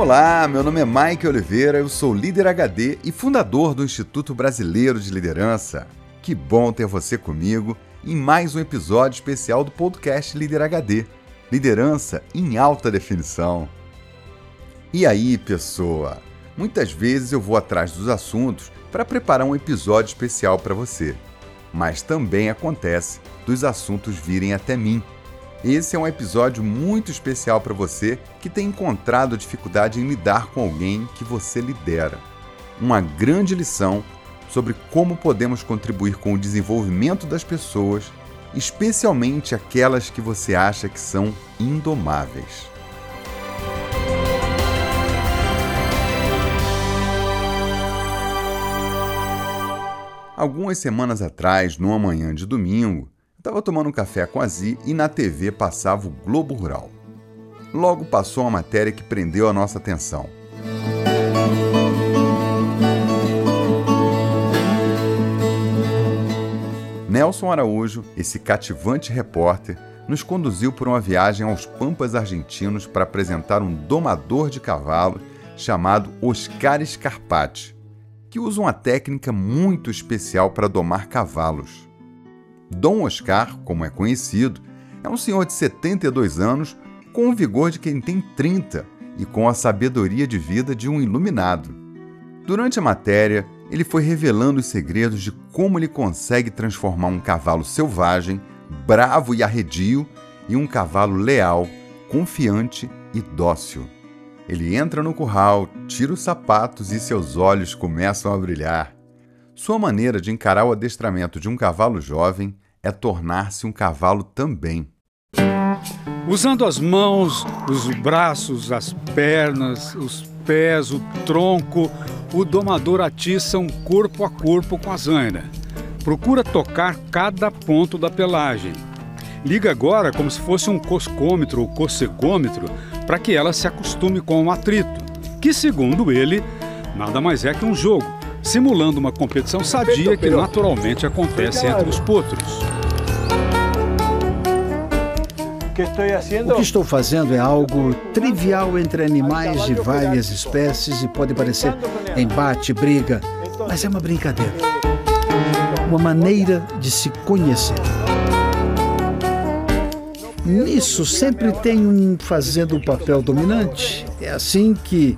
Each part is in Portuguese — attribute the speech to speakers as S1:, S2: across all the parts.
S1: Olá, meu nome é Mike Oliveira, eu sou líder HD e fundador do Instituto Brasileiro de Liderança. Que bom ter você comigo em mais um episódio especial do podcast Líder HD Liderança em Alta Definição. E aí, pessoa? Muitas vezes eu vou atrás dos assuntos para preparar um episódio especial para você, mas também acontece dos assuntos virem até mim esse é um episódio muito especial para você que tem encontrado dificuldade em lidar com alguém que você lidera. Uma grande lição sobre como podemos contribuir com o desenvolvimento das pessoas, especialmente aquelas que você acha que são indomáveis. Algumas semanas atrás, numa manhã de domingo, Estava tomando um café com a Zi e na TV passava o Globo Rural. Logo passou uma matéria que prendeu a nossa atenção. Nelson Araújo, esse cativante repórter, nos conduziu por uma viagem aos Pampas argentinos para apresentar um domador de cavalos chamado Oscar Scarpati, que usa uma técnica muito especial para domar cavalos. Dom Oscar, como é conhecido, é um senhor de 72 anos com o vigor de quem tem 30 e com a sabedoria de vida de um iluminado. Durante a matéria, ele foi revelando os segredos de como ele consegue transformar um cavalo selvagem, bravo e arredio, em um cavalo leal, confiante e dócil. Ele entra no curral, tira os sapatos e seus olhos começam a brilhar. Sua maneira de encarar o adestramento de um cavalo jovem é tornar-se um cavalo também.
S2: Usando as mãos, os braços, as pernas, os pés, o tronco, o domador atiça um corpo a corpo com a zaina. Procura tocar cada ponto da pelagem. Liga agora como se fosse um coscômetro ou cossegômetro para que ela se acostume com o atrito, que, segundo ele, nada mais é que um jogo simulando uma competição sadia que naturalmente acontece entre os potros.
S3: O que estou fazendo é algo trivial entre animais de várias espécies e pode parecer embate, briga, mas é uma brincadeira. Uma maneira de se conhecer. Nisso sempre tem um fazendo o papel dominante. É assim que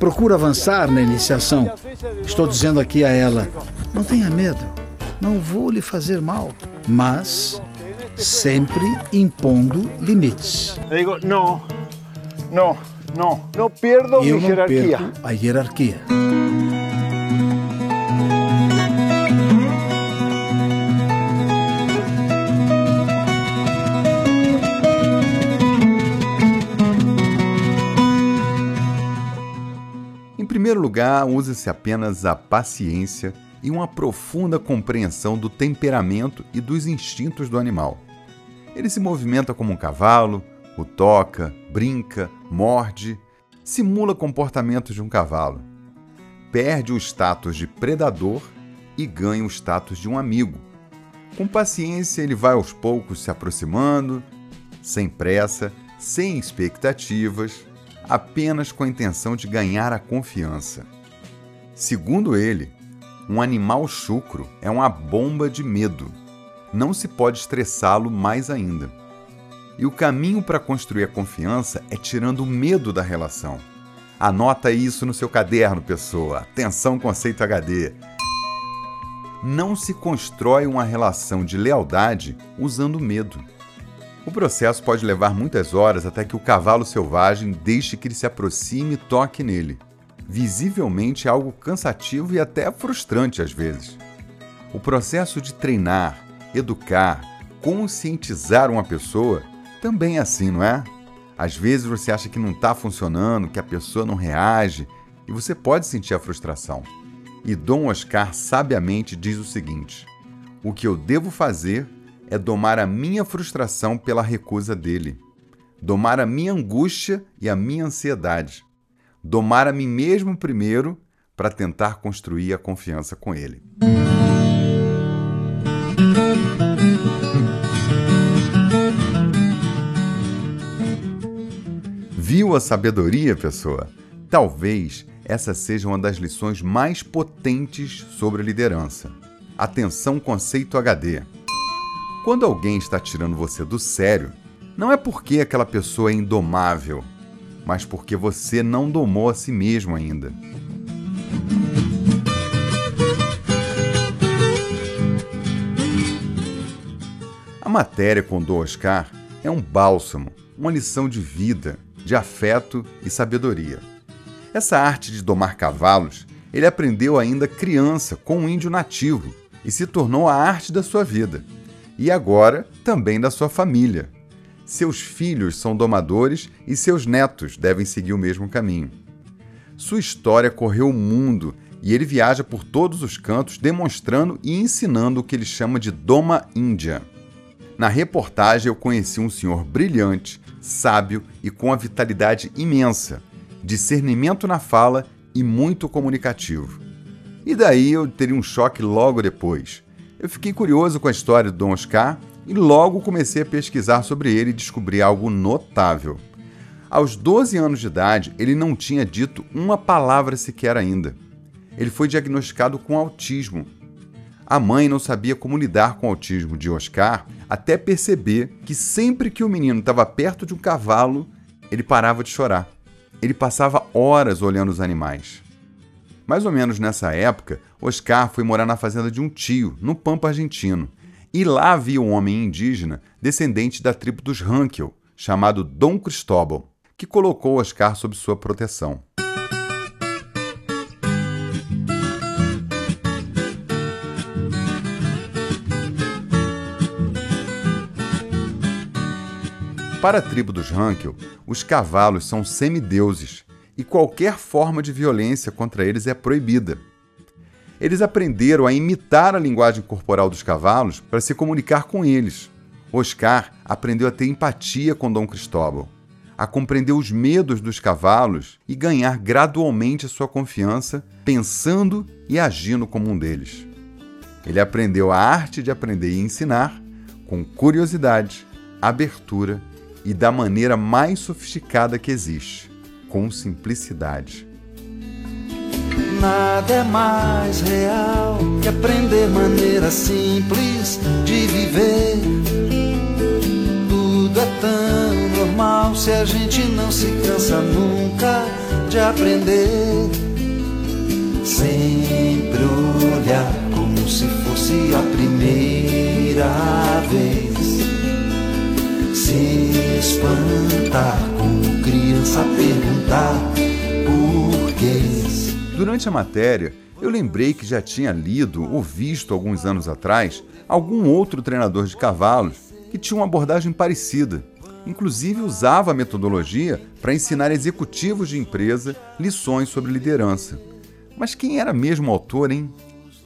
S3: procura avançar na iniciação. Estou dizendo aqui a ela: não tenha medo, não vou lhe fazer mal, mas sempre impondo limites.
S4: Eu digo: não, não, não, não perdo
S3: Eu não
S4: hierarquia.
S3: perco a hierarquia.
S1: Usa-se apenas a paciência e uma profunda compreensão do temperamento e dos instintos do animal. Ele se movimenta como um cavalo, o toca, brinca, morde, simula comportamentos de um cavalo. Perde o status de predador e ganha o status de um amigo. Com paciência, ele vai aos poucos se aproximando, sem pressa, sem expectativas, apenas com a intenção de ganhar a confiança. Segundo ele, um animal chucro é uma bomba de medo. Não se pode estressá-lo mais ainda. E o caminho para construir a confiança é tirando o medo da relação. Anota isso no seu caderno, pessoa. Atenção, conceito HD. Não se constrói uma relação de lealdade usando medo. O processo pode levar muitas horas até que o cavalo selvagem deixe que ele se aproxime e toque nele. Visivelmente algo cansativo e até frustrante às vezes. O processo de treinar, educar, conscientizar uma pessoa também é assim, não é? Às vezes você acha que não está funcionando, que a pessoa não reage e você pode sentir a frustração. E Dom Oscar sabiamente diz o seguinte: o que eu devo fazer é domar a minha frustração pela recusa dele, domar a minha angústia e a minha ansiedade, domar a mim mesmo primeiro para tentar construir a confiança com ele. Viu a sabedoria, pessoa? talvez essa seja uma das lições mais potentes sobre liderança. Atenção, conceito HD. Quando alguém está tirando você do sério, não é porque aquela pessoa é indomável, mas porque você não domou a si mesmo ainda. A matéria com o Oscar é um bálsamo, uma lição de vida, de afeto e sabedoria. Essa arte de domar cavalos ele aprendeu ainda criança com um índio nativo e se tornou a arte da sua vida. E agora também da sua família. Seus filhos são domadores e seus netos devem seguir o mesmo caminho. Sua história correu o mundo e ele viaja por todos os cantos demonstrando e ensinando o que ele chama de Doma Índia. Na reportagem eu conheci um senhor brilhante, sábio e com uma vitalidade imensa, discernimento na fala e muito comunicativo. E daí eu teria um choque logo depois. Eu fiquei curioso com a história do Dom Oscar e logo comecei a pesquisar sobre ele e descobri algo notável. Aos 12 anos de idade, ele não tinha dito uma palavra sequer ainda. Ele foi diagnosticado com autismo. A mãe não sabia como lidar com o autismo de Oscar até perceber que sempre que o menino estava perto de um cavalo, ele parava de chorar. Ele passava horas olhando os animais. Mais ou menos nessa época, Oscar foi morar na fazenda de um tio, no Pampa Argentino, e lá havia um homem indígena descendente da tribo dos Rankel, chamado Dom Cristóbal, que colocou Oscar sob sua proteção. Para a tribo dos Rankel, os cavalos são semideuses e qualquer forma de violência contra eles é proibida. Eles aprenderam a imitar a linguagem corporal dos cavalos para se comunicar com eles. Oscar aprendeu a ter empatia com Dom Cristóbal, a compreender os medos dos cavalos e ganhar gradualmente a sua confiança, pensando e agindo como um deles. Ele aprendeu a arte de aprender e ensinar com curiosidade, abertura e da maneira mais sofisticada que existe, com simplicidade.
S5: Nada é mais real que aprender maneira simples de viver. Tudo é tão normal se a gente não se cansa nunca de aprender. Sempre olhar como se fosse a primeira vez se espantar como criança perguntar.
S1: Durante a matéria, eu lembrei que já tinha lido ou visto alguns anos atrás algum outro treinador de cavalos que tinha uma abordagem parecida. Inclusive usava a metodologia para ensinar executivos de empresa lições sobre liderança. Mas quem era mesmo o autor, hein?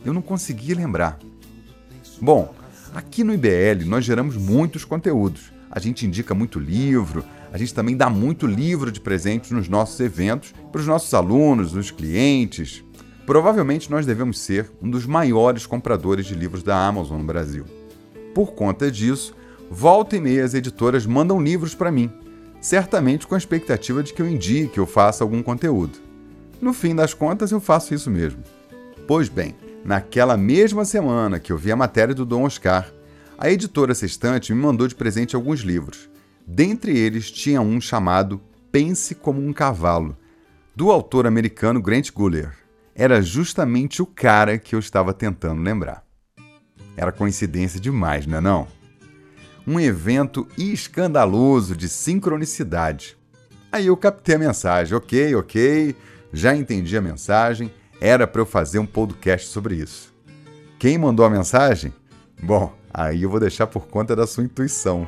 S1: Eu não conseguia lembrar. Bom, aqui no IBL nós geramos muitos conteúdos a gente indica muito livro, a gente também dá muito livro de presentes nos nossos eventos para os nossos alunos, os clientes. Provavelmente nós devemos ser um dos maiores compradores de livros da Amazon no Brasil. Por conta disso, volta e meia as editoras mandam livros para mim, certamente com a expectativa de que eu indique ou faça algum conteúdo. No fim das contas, eu faço isso mesmo. Pois bem, naquela mesma semana que eu vi a matéria do Dom Oscar, a editora Sextante me mandou de presente alguns livros. Dentre eles tinha um chamado Pense como um Cavalo, do autor americano Grant Guller. Era justamente o cara que eu estava tentando lembrar. Era coincidência demais, não é não? Um evento escandaloso de sincronicidade. Aí eu captei a mensagem, ok, ok, já entendi a mensagem, era para eu fazer um podcast sobre isso. Quem mandou a mensagem? Bom, Aí eu vou deixar por conta da sua intuição.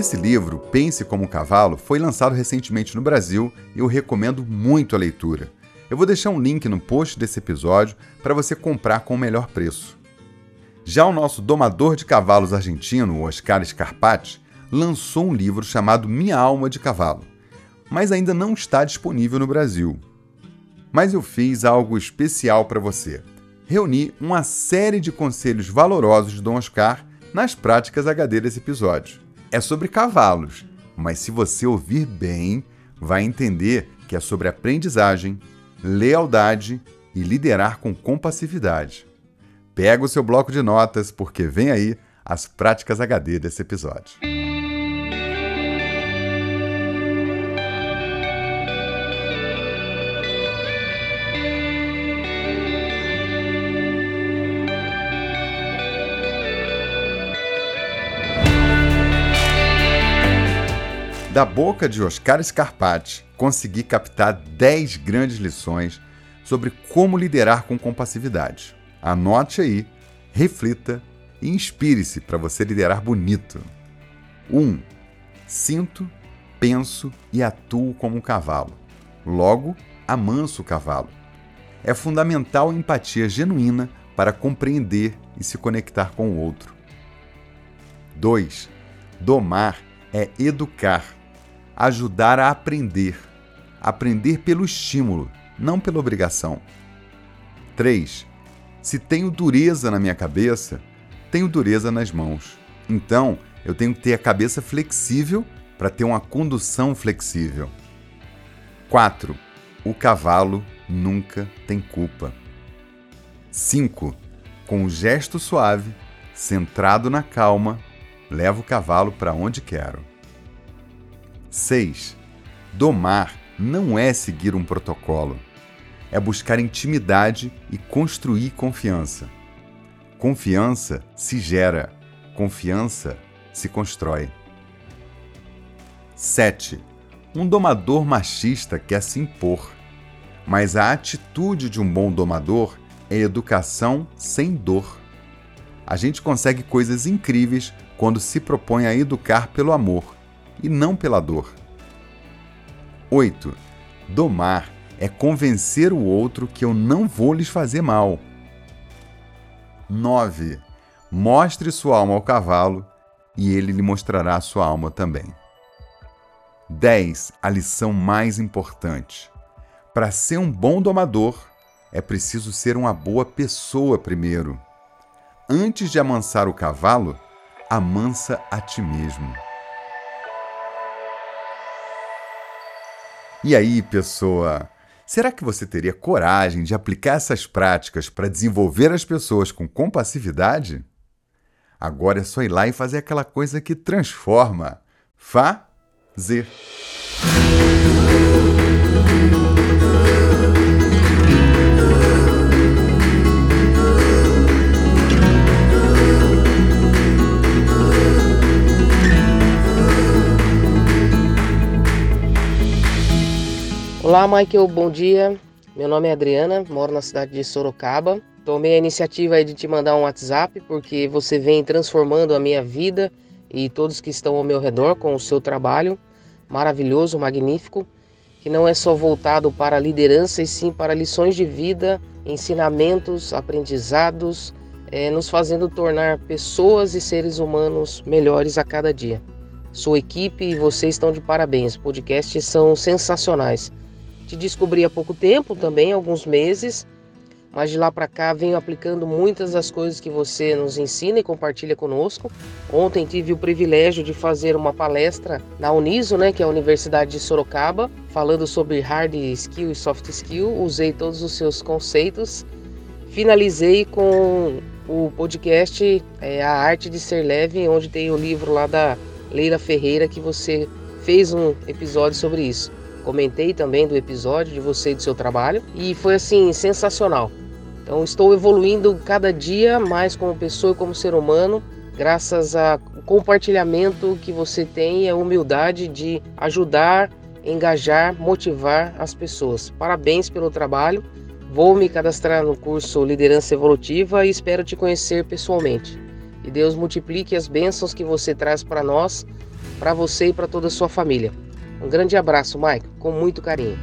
S1: Esse livro, Pense como um Cavalo, foi lançado recentemente no Brasil e eu recomendo muito a leitura. Eu vou deixar um link no post desse episódio para você comprar com o melhor preço. Já o nosso domador de cavalos argentino, Oscar Scarpati, lançou um livro chamado Minha Alma de Cavalo, mas ainda não está disponível no Brasil. Mas eu fiz algo especial para você. Reuni uma série de conselhos valorosos de Dom Oscar nas práticas HD desse episódio. É sobre cavalos, mas se você ouvir bem, vai entender que é sobre aprendizagem, lealdade e liderar com compassividade. Pega o seu bloco de notas, porque vem aí as práticas HD desse episódio. Da boca de Oscar Scarpati, consegui captar 10 grandes lições sobre como liderar com compassividade. Anote aí, reflita e inspire-se para você liderar bonito. 1. Um, sinto, penso e atuo como um cavalo. Logo, amanso o cavalo. É fundamental a empatia genuína para compreender e se conectar com o outro. 2. Domar é educar ajudar a aprender. Aprender pelo estímulo, não pela obrigação. 3. Se tenho dureza na minha cabeça, tenho dureza nas mãos. Então, eu tenho que ter a cabeça flexível para ter uma condução flexível. 4. O cavalo nunca tem culpa. 5. Com um gesto suave, centrado na calma, levo o cavalo para onde quero. 6. Domar não é seguir um protocolo, é buscar intimidade e construir confiança. Confiança se gera, confiança se constrói. 7. Um domador machista quer se impor, mas a atitude de um bom domador é educação sem dor. A gente consegue coisas incríveis quando se propõe a educar pelo amor e não pela dor. 8. Domar é convencer o outro que eu não vou lhes fazer mal. 9. Mostre sua alma ao cavalo e ele lhe mostrará sua alma também. 10. A lição mais importante. Para ser um bom domador, é preciso ser uma boa pessoa primeiro. Antes de amansar o cavalo, amansa a ti mesmo. E aí, pessoa? Será que você teria coragem de aplicar essas práticas para desenvolver as pessoas com compassividade? Agora é só ir lá e fazer aquela coisa que transforma. Fazer.
S6: Olá, Michael, bom dia. Meu nome é Adriana, moro na cidade de Sorocaba. Tomei a iniciativa de te mandar um WhatsApp porque você vem transformando a minha vida e todos que estão ao meu redor com o seu trabalho maravilhoso, magnífico, que não é só voltado para liderança e sim para lições de vida, ensinamentos, aprendizados, é, nos fazendo tornar pessoas e seres humanos melhores a cada dia. Sua equipe e vocês estão de parabéns. Podcasts são sensacionais. Te descobri há pouco tempo também, alguns meses, mas de lá para cá venho aplicando muitas das coisas que você nos ensina e compartilha conosco. Ontem tive o privilégio de fazer uma palestra na Uniso, né, que é a Universidade de Sorocaba, falando sobre hard skill e soft skill. Usei todos os seus conceitos. Finalizei com o podcast é, A Arte de Ser Leve, onde tem o livro lá da Leila Ferreira que você fez um episódio sobre isso. Comentei também do episódio de você e do seu trabalho e foi assim sensacional. Então estou evoluindo cada dia mais como pessoa e como ser humano, graças ao compartilhamento que você tem e a humildade de ajudar, engajar, motivar as pessoas. Parabéns pelo trabalho. Vou me cadastrar no curso Liderança Evolutiva e espero te conhecer pessoalmente. E Deus multiplique as bênçãos que você traz para nós, para você e para toda a sua família. Um grande abraço, Mike, com muito carinho.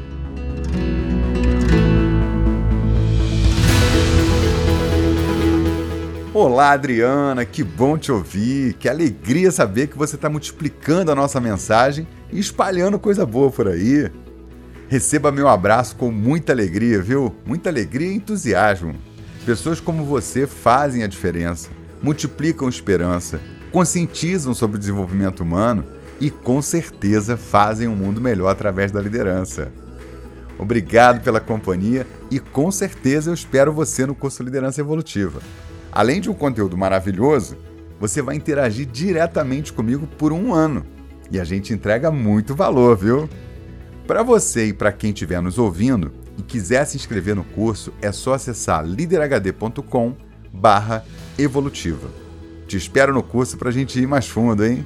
S1: Olá, Adriana, que bom te ouvir. Que alegria saber que você está multiplicando a nossa mensagem e espalhando coisa boa por aí. Receba meu abraço com muita alegria, viu? Muita alegria e entusiasmo. Pessoas como você fazem a diferença, multiplicam esperança, conscientizam sobre o desenvolvimento humano e com certeza fazem um mundo melhor através da liderança. Obrigado pela companhia e com certeza eu espero você no curso Liderança Evolutiva. Além de um conteúdo maravilhoso, você vai interagir diretamente comigo por um ano e a gente entrega muito valor, viu? Para você e para quem estiver nos ouvindo e quiser se inscrever no curso, é só acessar liderhd.com/evolutiva. Te espero no curso para a gente ir mais fundo, hein?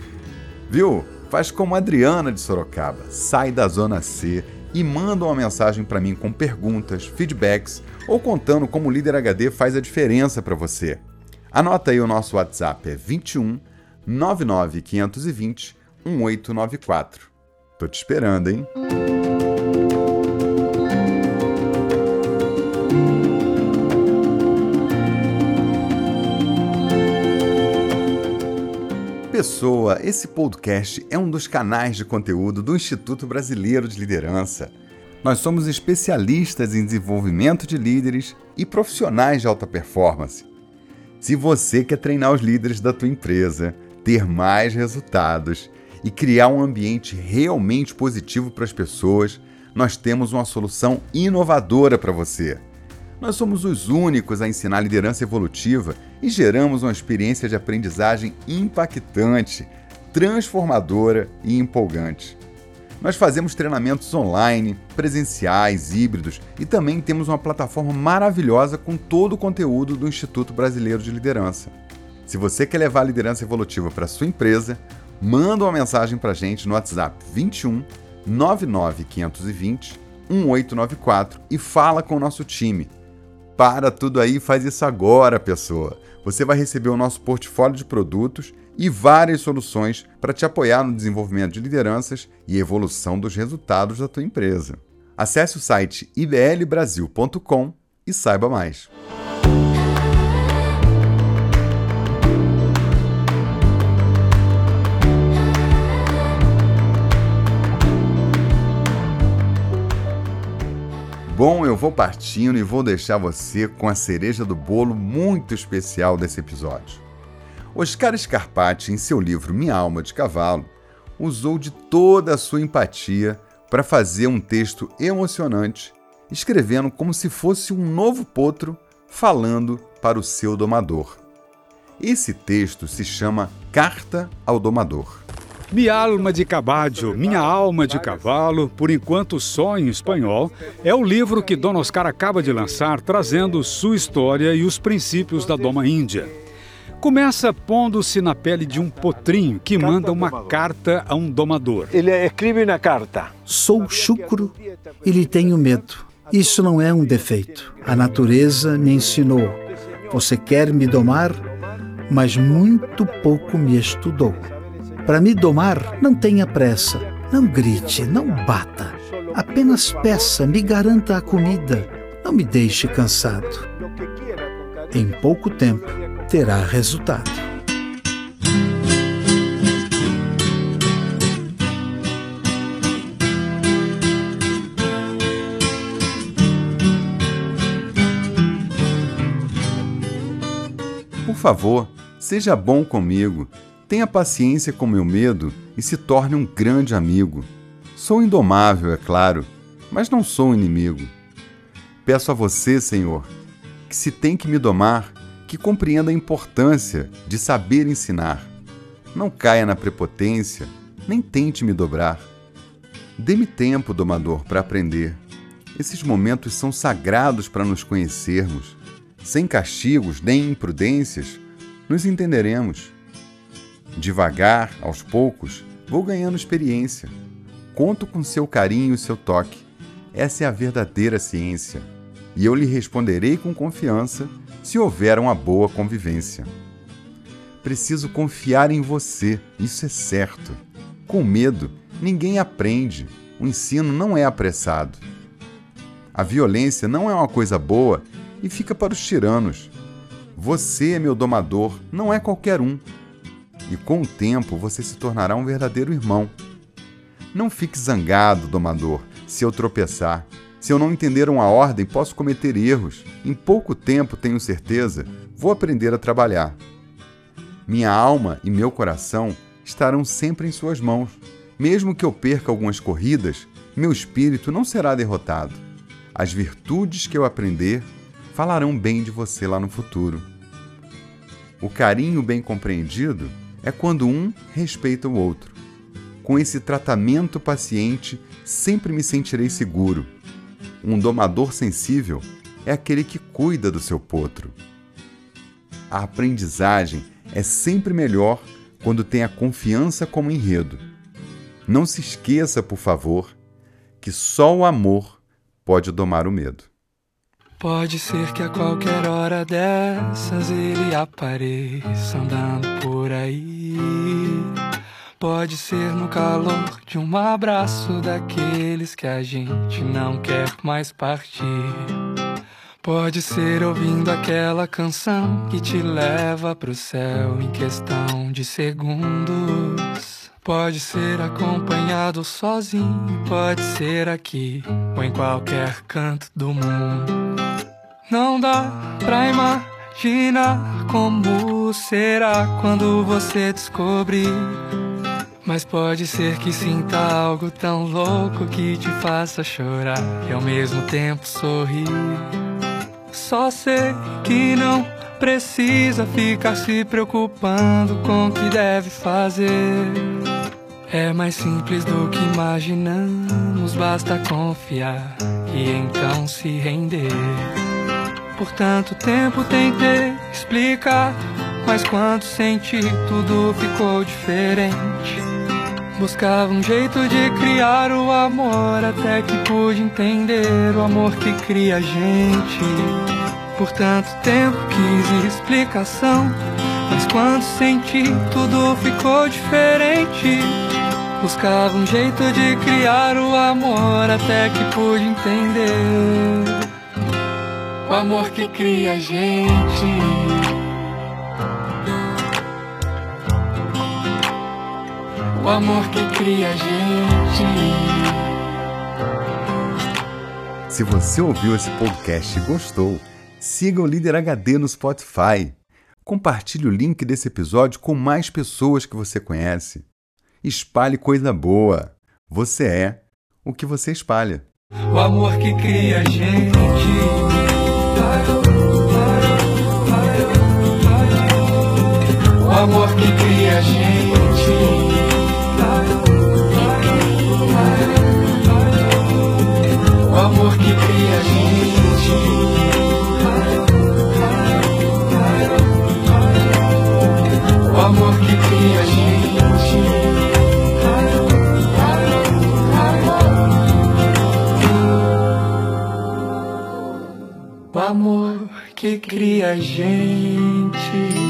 S1: Viu? Faz como a Adriana de Sorocaba, sai da zona C e manda uma mensagem para mim com perguntas, feedbacks ou contando como o Líder HD faz a diferença para você. Anota aí o nosso WhatsApp é 21 99 520 1894. Tô te esperando, hein? Pessoa, esse podcast é um dos canais de conteúdo do Instituto Brasileiro de Liderança. Nós somos especialistas em desenvolvimento de líderes e profissionais de alta performance. Se você quer treinar os líderes da tua empresa, ter mais resultados e criar um ambiente realmente positivo para as pessoas, nós temos uma solução inovadora para você. Nós somos os únicos a ensinar liderança evolutiva e geramos uma experiência de aprendizagem impactante, transformadora e empolgante. Nós fazemos treinamentos online, presenciais, híbridos e também temos uma plataforma maravilhosa com todo o conteúdo do Instituto Brasileiro de Liderança. Se você quer levar a liderança evolutiva para sua empresa, manda uma mensagem para a gente no WhatsApp 21 99520 1894 e fala com o nosso time para tudo aí, faz isso agora, pessoa. Você vai receber o nosso portfólio de produtos e várias soluções para te apoiar no desenvolvimento de lideranças e evolução dos resultados da tua empresa. Acesse o site iblbrasil.com e saiba mais. Bom, eu vou partindo e vou deixar você com a cereja do bolo muito especial desse episódio. Oscar Scarpati, em seu livro Minha Alma de Cavalo, usou de toda a sua empatia para fazer um texto emocionante, escrevendo como se fosse um novo potro falando para o seu domador. Esse texto se chama Carta ao Domador.
S2: Minha alma de caballo, minha alma de cavalo, por enquanto só em espanhol, é o livro que Dona Oscar acaba de lançar, trazendo sua história e os princípios da Doma Índia. Começa pondo-se na pele de um potrinho que manda uma carta a um domador.
S7: Ele escreve na carta:
S3: Sou chucro e lhe tenho medo. Isso não é um defeito. A natureza me ensinou. Você quer me domar, mas muito pouco me estudou. Para me domar, não tenha pressa, não grite, não bata. Apenas peça, me garanta a comida, não me deixe cansado. Em pouco tempo terá resultado.
S1: Por favor, seja bom comigo Tenha paciência com meu medo e se torne um grande amigo. Sou indomável, é claro, mas não sou um inimigo. Peço a você, Senhor, que se tem que me domar, que compreenda a importância de saber ensinar. Não caia na prepotência, nem tente me dobrar. Dê-me tempo, domador, para aprender. Esses momentos são sagrados para nos conhecermos. Sem castigos nem imprudências, nos entenderemos. Devagar, aos poucos, vou ganhando experiência. Conto com seu carinho e seu toque. Essa é a verdadeira ciência. E eu lhe responderei com confiança se houver uma boa convivência. Preciso confiar em você, isso é certo. Com medo, ninguém aprende. O ensino não é apressado. A violência não é uma coisa boa e fica para os tiranos. Você é meu domador, não é qualquer um e com o tempo você se tornará um verdadeiro irmão. Não fique zangado, domador, se eu tropeçar. Se eu não entender uma ordem, posso cometer erros. Em pouco tempo, tenho certeza, vou aprender a trabalhar. Minha alma e meu coração estarão sempre em suas mãos. Mesmo que eu perca algumas corridas, meu espírito não será derrotado. As virtudes que eu aprender falarão bem de você lá no futuro. O carinho bem compreendido é quando um respeita o outro. Com esse tratamento paciente, sempre me sentirei seguro. Um domador sensível é aquele que cuida do seu potro. A aprendizagem é sempre melhor quando tem a confiança como enredo. Não se esqueça, por favor, que só o amor pode domar o medo.
S7: Pode ser que a qualquer hora dessas ele apareça andando por aí. Pode ser no calor de um abraço daqueles que a gente não quer mais partir. Pode ser ouvindo aquela canção que te leva pro céu em questão de segundos. Pode ser acompanhado sozinho, pode ser aqui ou em qualquer canto do mundo. Não dá pra imaginar como será quando você descobrir. Mas pode ser que sinta algo tão louco que te faça chorar e ao mesmo tempo sorrir. Só sei que não precisa ficar se preocupando com o que deve fazer. É mais simples do que imaginamos, basta confiar e então se render. Por tanto tempo tentei explicar, mas quando senti tudo ficou diferente. Buscava um jeito de criar o amor até que pude entender o amor que cria a gente. Por tanto tempo quis explicação, mas quando senti tudo ficou diferente. Buscava um jeito de criar o amor até que pude entender o amor que cria a gente. o amor que cria a gente.
S1: Se você ouviu esse podcast e gostou, siga o Líder HD no Spotify. Compartilhe o link desse episódio com mais pessoas que você conhece. Espalhe coisa boa. Você é o que você espalha.
S7: O amor que cria a gente. O amor que cria a gente. O amor que cria a gente. Amor que cria a gente.